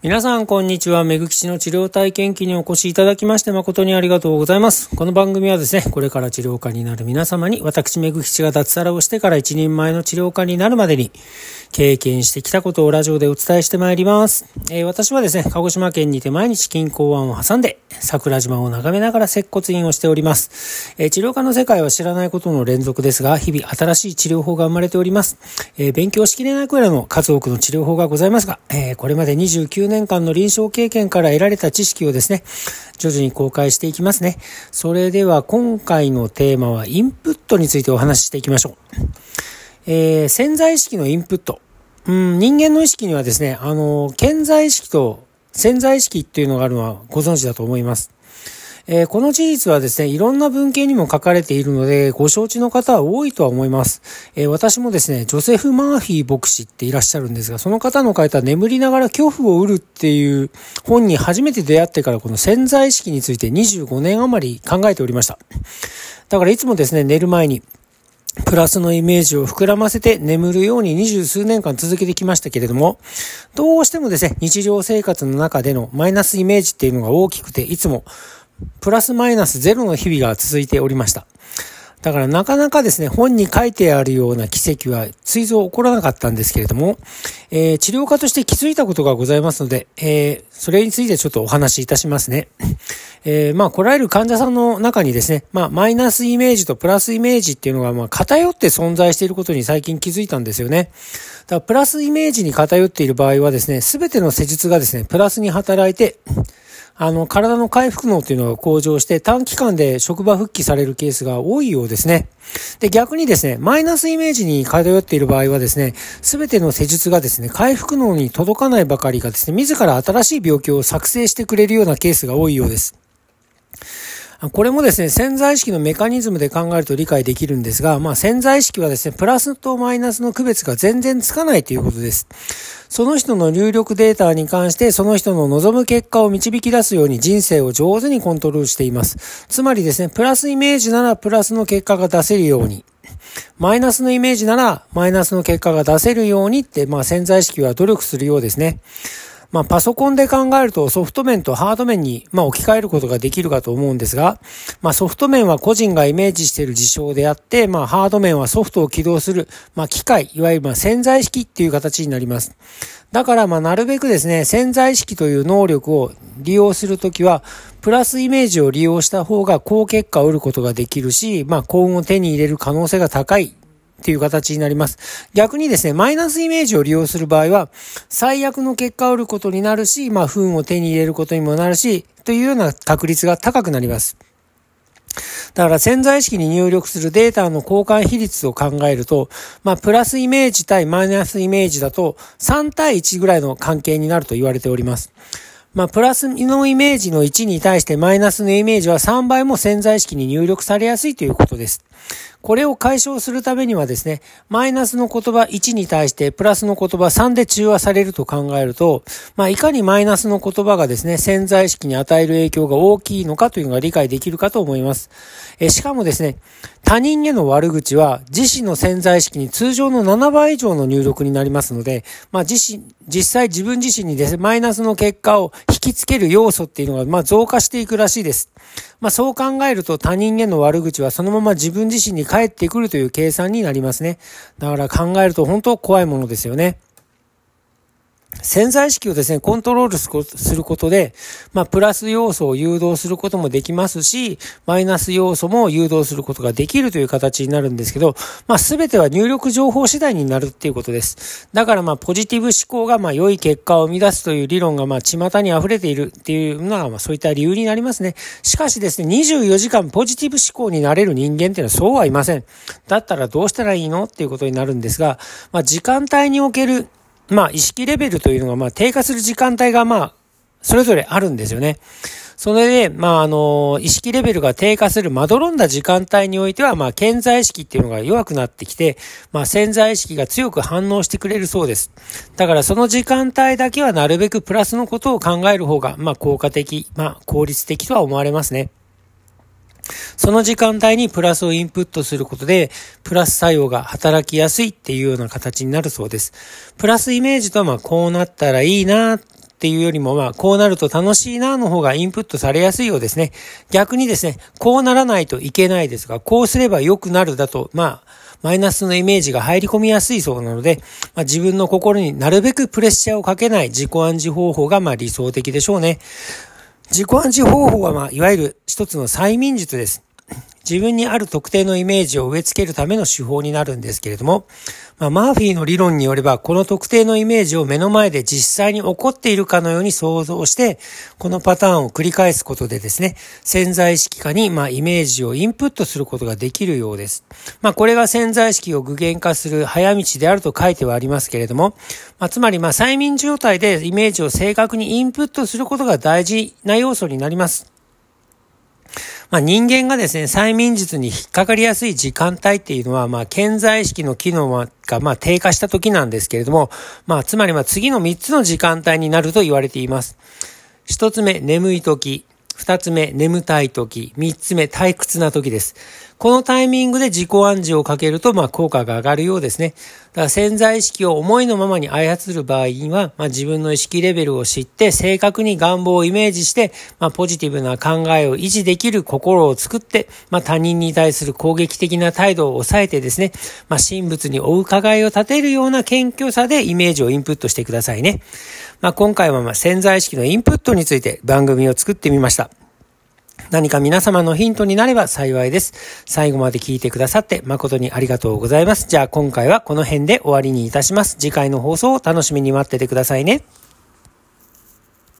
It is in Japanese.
皆さん、こんにちは。めぐきちの治療体験記にお越しいただきまして誠にありがとうございます。この番組はですね、これから治療家になる皆様に、私めぐきちが脱サラをしてから一人前の治療家になるまでに、経験してきたことをラジオでお伝えしてまいります。えー、私はですね、鹿児島県にて毎日金港湾を挟んで、桜島を眺めながら接骨院をしております。えー、治療家の世界は知らないことの連続ですが、日々新しい治療法が生まれております。えー、勉強しきれないくらいの数多くの治療法がございますが、えこれまで29 9年間の臨床経験から得られた知識をですね、徐々に公開していきますね。それでは今回のテーマはインプットについてお話ししていきましょう。えー、潜在意識のインプット。うん、人間の意識にはですね、あの、潜在意識と潜在意識っていうのがあるのはご存知だと思います。えー、この事実はですね、いろんな文献にも書かれているので、ご承知の方は多いとは思います。えー、私もですね、ジョセフ・マーフィー牧師っていらっしゃるんですが、その方の書いた眠りながら恐怖を売るっていう本に初めて出会ってからこの潜在意識について25年余り考えておりました。だからいつもですね、寝る前に、プラスのイメージを膨らませて眠るように二十数年間続けてきましたけれども、どうしてもですね、日常生活の中でのマイナスイメージっていうのが大きくて、いつもプラスマイナスゼロの日々が続いておりました。だからなかなかですね、本に書いてあるような奇跡は追蔵起こらなかったんですけれども、えー、治療家として気づいたことがございますので、えー、それについてちょっとお話しいたしますね。えー、まあ、来られる患者さんの中にですね、まあ、マイナスイメージとプラスイメージっていうのが、まあ、偏って存在していることに最近気づいたんですよね。だから、プラスイメージに偏っている場合はですね、すべての施術がですね、プラスに働いて、あの、体の回復能というのが向上して短期間で職場復帰されるケースが多いようですね。で、逆にですね、マイナスイメージに偏っている場合はですね、すべての施術がですね、回復能に届かないばかりがですね、自ら新しい病気を作成してくれるようなケースが多いようです。これもですね、潜在意識のメカニズムで考えると理解できるんですが、まあ潜在意識はですね、プラスとマイナスの区別が全然つかないということです。その人の入力データに関して、その人の望む結果を導き出すように人生を上手にコントロールしています。つまりですね、プラスイメージならプラスの結果が出せるように。マイナスのイメージならマイナスの結果が出せるようにって、まあ潜在意識は努力するようですね。まあ、パソコンで考えるとソフト面とハード面に、まあ、置き換えることができるかと思うんですが、まあ、ソフト面は個人がイメージしている事象であって、まあ、ハード面はソフトを起動する、まあ、機械、いわゆるまあ潜在意識っていう形になります。だから、まあ、なるべくですね、潜在意識という能力を利用するときは、プラスイメージを利用した方が高結果を得ることができるし、まあ、幸運を手に入れる可能性が高いっていう形になります。逆にですね、マイナスイメージを利用する場合は、最悪の結果を得ることになるし、まあ、不運を手に入れることにもなるし、というような確率が高くなります。だから潜在意識に入力するデータの交換比率を考えると、まあ、プラスイメージ対マイナスイメージだと3対1ぐらいの関係になると言われております。まあ、プラスのイメージの1に対してマイナスのイメージは3倍も潜在意識に入力されやすいということです。これを解消するためにはですね、マイナスの言葉1に対してプラスの言葉3で中和されると考えると、まあ、いかにマイナスの言葉がですね、潜在意識に与える影響が大きいのかというのが理解できるかと思います。えしかもですね、他人への悪口は自身の潜在意識に通常の7倍以上の入力になりますので、まあ、自身、実際自分自身にですね、マイナスの結果を引きつける要素っていうのが、まあ、増加していくらしいです。まあ、そう考えると他人への悪口はそのまま自分自身に返ってくるという計算になりますね。だから考えると本当怖いものですよね。潜在意識をですね、コントロールすることで、まあ、プラス要素を誘導することもできますし、マイナス要素も誘導することができるという形になるんですけど、まあ、すべては入力情報次第になるっていうことです。だからまあ、ポジティブ思考がまあ、良い結果を生み出すという理論がまあ、巷に溢れているっていうのは、まあ、そういった理由になりますね。しかしですね、24時間ポジティブ思考になれる人間っていうのはそうはいません。だったらどうしたらいいの？っていうことになるんですが、まあ、時間帯におけるまあ、意識レベルというのが、まあ、低下する時間帯が、まあ、それぞれあるんですよね。それで、まあ、あの、意識レベルが低下するまどろんだ時間帯においては、まあ、潜在意識っていうのが弱くなってきて、まあ、潜在意識が強く反応してくれるそうです。だから、その時間帯だけはなるべくプラスのことを考える方が、まあ、効果的、まあ、効率的とは思われますね。その時間帯にプラスをインプットすることで、プラス作用が働きやすいっていうような形になるそうです。プラスイメージとはまあこうなったらいいなっていうよりも、まあ、こうなると楽しいなの方がインプットされやすいようですね。逆にですね、こうならないといけないですが、こうすれば良くなるだと、まあ、マイナスのイメージが入り込みやすいそうなので、まあ、自分の心になるべくプレッシャーをかけない自己暗示方法がまあ理想的でしょうね。自己暗示方法はまあ、いわゆる一つの催眠術です。自分にある特定のイメージを植え付けるための手法になるんですけれども、まあ、マーフィーの理論によれば、この特定のイメージを目の前で実際に起こっているかのように想像して、このパターンを繰り返すことでですね、潜在意識化に、まあ、イメージをインプットすることができるようです。まあ、これが潜在意識を具現化する早道であると書いてはありますけれども、まあ、つまり、まあ、催眠状態でイメージを正確にインプットすることが大事な要素になります。まあ、人間がですね、催眠術に引っかかりやすい時間帯っていうのは、まあ、健在意識の機能が、まあ、低下した時なんですけれども、まあ、つまり、まあ、次の3つの時間帯になると言われています。1つ目、眠い時。2つ目、眠たい時。3つ目、退屈な時です。このタイミングで自己暗示をかけると、まあ、効果が上がるようですね。だから潜在意識を思いのままに操る場合には、まあ、自分の意識レベルを知って、正確に願望をイメージして、まあ、ポジティブな考えを維持できる心を作って、まあ、他人に対する攻撃的な態度を抑えてですね、まあ、神仏にお伺いを立てるような謙虚さでイメージをインプットしてくださいね。まあ、今回はま潜在意識のインプットについて番組を作ってみました。何か皆様のヒントになれば幸いです。最後まで聞いてくださって誠にありがとうございます。じゃあ今回はこの辺で終わりにいたします。次回の放送を楽しみに待っててくださいね。